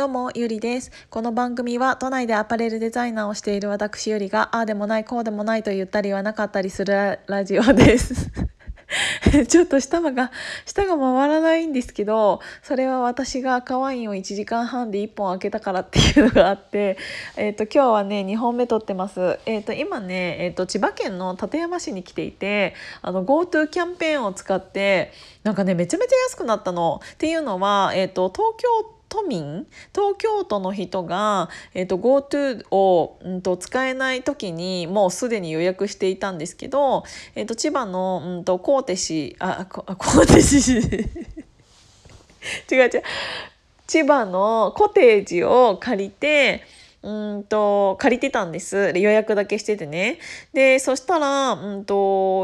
どうも、ゆりです。この番組は都内でアパレルデザイナーをしている私ゆりが、ああでもない、こうでもないと言ったり言わなかったりするラジオです。ちょっと舌が、舌が回らないんですけど、それは私が赤ワインを1時間半で1本開けたからっていうのがあって、えっ、と、今日はね、2本目撮ってます。えっ、と、今ね、えっ、と、千葉県の館山市に来ていて、あの、GoTo キャンペーンを使って、なんかね、めちゃめちゃ安くなったの。っていうのは、えっ、と、東京都民？東京都の人が、えー、と GoTo を、うん、と使えない時にもうすでに予約していたんですけど、えー、と千葉の、うん、と高手市あこ高手市。違う違う。千葉のコテージを借りてうんと借りてたんです。予約だけしててね。でそしたら、うんと、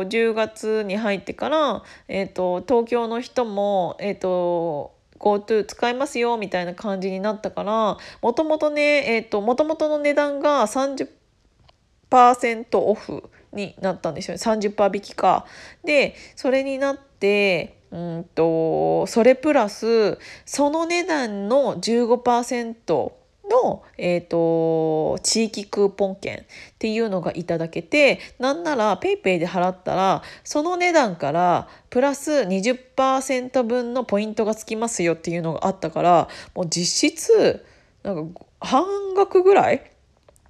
10月に入ってから、えーと、東京の人もえっ、ー、と GoTo 使いますよみたいな感じになったからもともとねえっ、ー、ともともとの値段が30%オフになったんですよね30%引きか。でそれになってうんとそれプラスその値段の15%の、えーと、地域クーポン券っていうのがいただけてなんなら PayPay で払ったらその値段からプラス20%分のポイントがつきますよっていうのがあったからもう実質なんか半額ぐらい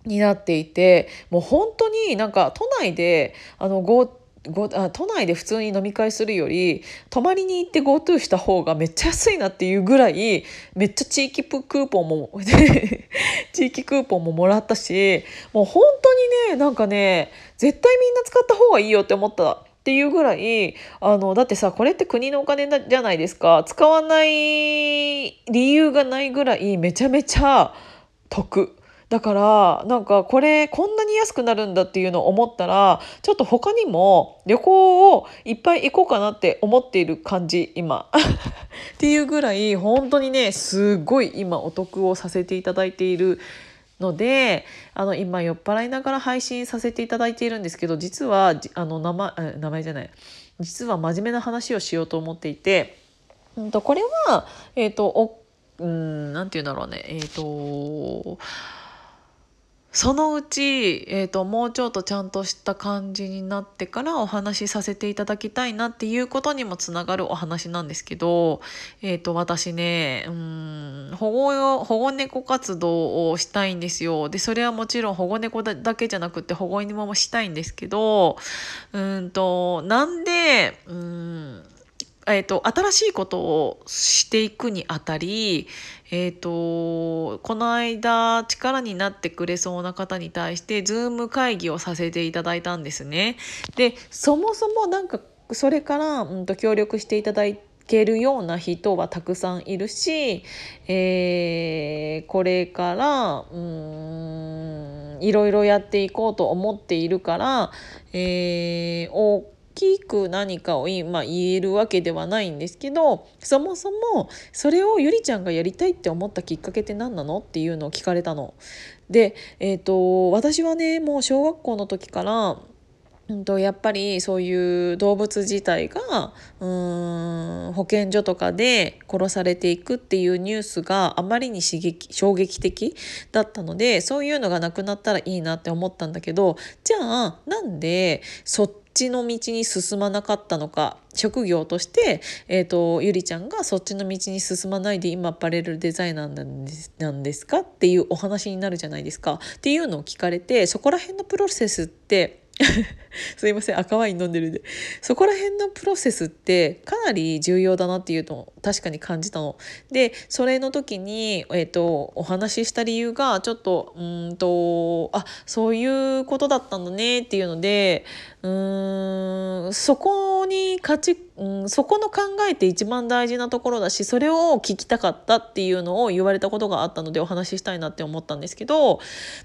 になっていてもう本当になんか都内であの GoTo ごあ都内で普通に飲み会するより泊まりに行って GoTo した方がめっちゃ安いなっていうぐらいめっちゃ地域クーポンも 地域クーポンももらったしもう本当にねなんかね絶対みんな使った方がいいよって思った。っていうぐらいあのだってさこれって国のお金じゃないですか使わない理由がないぐらいめちゃめちゃ得。だからなんかこれこんなに安くなるんだっていうのを思ったらちょっと他にも旅行をいっぱい行こうかなって思っている感じ今。っていうぐらい本当にねすごい今お得をさせていただいているのであの今酔っ払いながら配信させていただいているんですけど実はあの名前名前じゃない。実は真面目な話をしようと思っていて、うん、とこれはえっ、ー、とおうんなんて言うんだろうね。えっ、ー、とそのうち、えーと、もうちょっとちゃんとした感じになってからお話しさせていただきたいなっていうことにもつながるお話なんですけど、えーと、私ねうん保護保護猫活動をしたいんですよ。でそれはもちろん保護猫だけじゃなくて保護犬もしたいんですけどうんとなんでうんえーと、と新しいことをしていくにあたり、えーと、とこの間力になってくれそうな方に対してズーム会議をさせていただいたんですね。でそもそもなんかそれから、うん、と協力していただいけるような人はたくさんいるし、えー、これからうんいろいろやっていこうと思っているから、えー、大きく何かを今言えるわけではないんですけどそもそもそれをゆりちゃんがやりたいって思ったきっかけって何なのっていうのを聞かれたの。で、えーと、私はねもう小学校の時からやっぱりそういう動物自体がうん保健所とかで殺されていくっていうニュースがあまりに刺激衝撃的だったのでそういうのがなくなったらいいなって思ったんだけどじゃあなんでそっちの道に進まなかったのか職業として、えーと、ゆりちゃんがそっちの道に進まないで今アパレルデザイナーなんですなんですか？っていうお話になるじゃないですか。っていうのを聞かれてそこら辺のプロセスって すいません赤ワイン飲んでるんでそこら辺のプロセスってかなり重要だなっていうのを確かに感じたの。でそれの時に、えーと、お話しした理由がちょっとうんとあそういうことだったんだねっていうのでうんそこに価値、うん、そこの考えって一番大事なところだしそれを聞きたかったっていうのを言われたことがあったのでお話ししたいなって思ったんですけど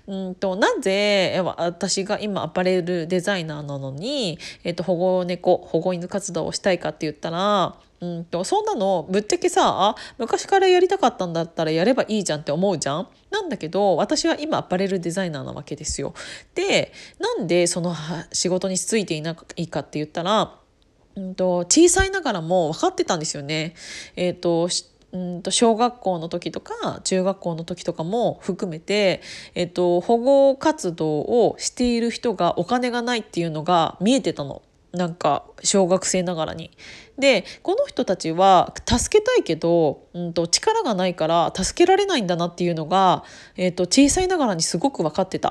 うんとなぜ私が今アパレルデザイナーなのに、えー、と保護猫保護犬活動をしたいかって言ったらうんとそんなのぶっちゃけさ昔からやりたかったんだったらやればいいじゃんって思うじゃんなんだけど私は今アパレルデザイナーなわけですよ。でなんでその仕事に就いていないかって言ったら、うんと、小さいながらも分かってたんですよね。えーとうんと小学校の時とか中学校の時とかも含めて、えっと、保護活動をしている人がお金がないっていうのが見えてたの。なんか小学生ながらに。でこの人たちは助けたいけど、うんと、力がないから助けられないんだなっていうのが、えーと、小さいながらにすごく分かってた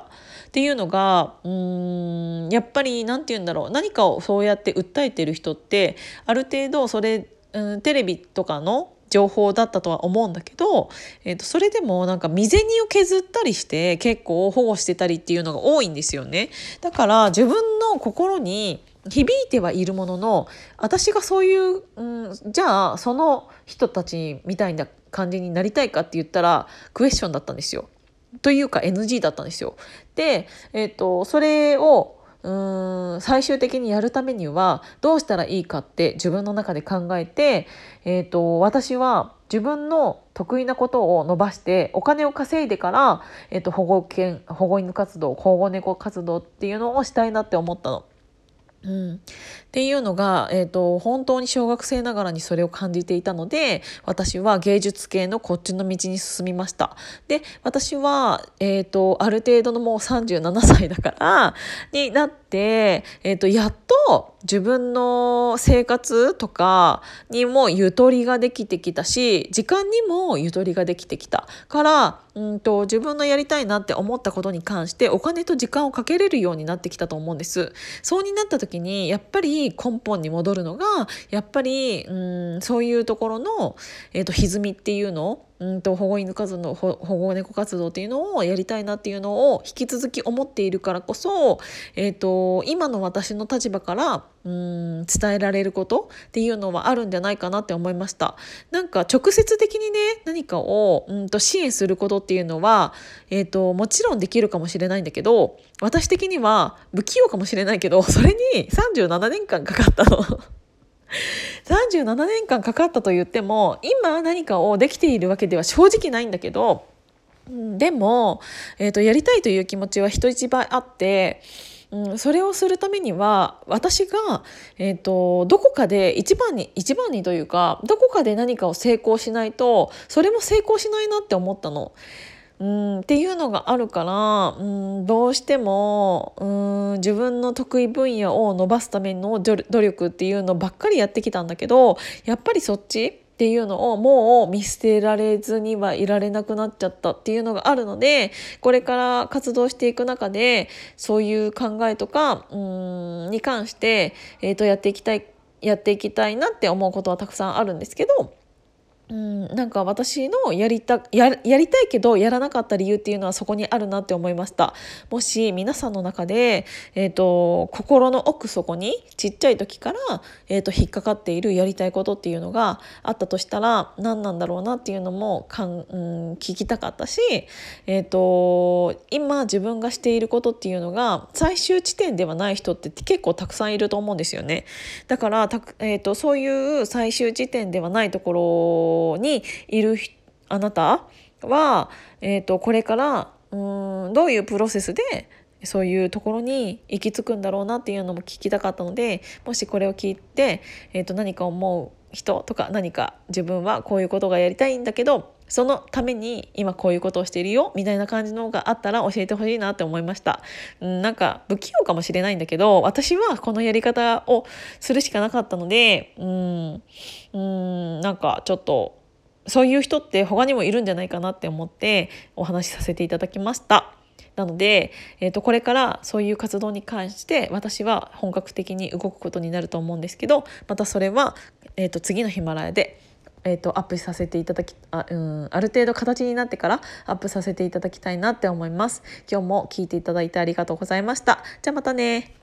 っていうのがうんやっぱり何て言うんだろう何かをそうやって訴えてる人ってある程度それ、うん、テレビとかの情報だったとは思うんだけど、えー、とそれでもなんか身銭を削ったりして結構保護してたりっていうのが多いんですよね。だから自分の心に響いてはいるものの私がそういう、うん、じゃあその人たちみたいな感じになりたいかって言ったらクエスチョンだったんですよ。というか NG だったんですよ。で、えーと、それをうん最終的にやるためにはどうしたらいいかって自分の中で考えて、えーと、私は自分の得意なことを伸ばしてお金を稼いでから、えーと保護犬保護犬活動保護猫活動っていうのをしたいなって思ったの。うん、っていうのが、えーと、本当に小学生ながらにそれを感じていたので私は芸術系のこっちの道に進みました。で私は、えーと、ある程度のもう37歳だからになって、えーとやっと自分の生活とかにもゆとりができてきたし時間にもゆとりができてきたからうんと自分のやりたいなって思ったことに関してお金と時間をかけれるようになってきたと思うんです。そうになった時にやっぱり根本に戻るのがやっぱりうんそういうところの、えーと、歪みっていうのうんと保護犬活動保護猫活動っていうのをやりたいなっていうのを引き続き思っているからこそ、えーと、今の私の立場からうん伝えられることっていうのはあるんじゃないかなって思いました。なんか直接的にね何かをうんと支援することっていうのは、えーともちろんできるかもしれないんだけど私的には不器用かもしれないけどそれに37年間かかったの。37年間かかったと言っても今何かをできているわけでは正直ないんだけどでも、えーと、やりたいという気持ちは人一倍あって、うん、それをするためには私が、えーと、どこかで一番に一番にというかどこかで何かを成功しないとそれも成功しないなって思ったの。うん。っていうのがあるからうんどうしてもうん自分の得意分野を伸ばすための努力っていうのばっかりやってきたんだけどやっぱりそっちっていうのをもう見捨てられずにはいられなくなっちゃったっていうのがあるのでこれから活動していく中でそういう考えとかうんに関して、えー、とやっていきたいやっていきたいなって思うことはたくさんあるんですけどうん、なんか私のやりたややりたいけどやらなかった理由っていうのはそこにあるなって思いました。もし皆さんの中で、えーと、心の奥底にちっちゃい時から、えーと、引っかかっているやりたいことっていうのがあったとしたら何なんだろうなっていうのもかん、うん、聞きたかったし、えーと今自分がしていることっていうのが最終地点ではない人って結構たくさんいると思うんですよね。だからた、えー、とそういう最終地点ではないところにいるあなたは、えーと、これからうんどういうプロセスでそういうところに行き着くんだろうなっていうのも聞きたかったのでもしこれを聞いて、えー、と何か思う人とか何か自分はこういうことがやりたいんだけどそのために今こういうことをしているよみたいな感じのがあったら教えてほしいなって思いました、うん、なんか不器用かもしれないんだけど私はこのやり方をするしかなかったのでうんうんなんかちょっとそういう人って他にもいるんじゃないかなって思ってお話しさせていただきました。なので、えー、とこれからそういう活動に関して私は本格的に動くことになると思うんですけどまたそれは、えー、と次のヒマラヤでえーと、アップさせていただきあ,、うん、ある程度形になってからアップさせていただきたいなって思います。今日も聞いていただいてありがとうございました。じゃあまたね。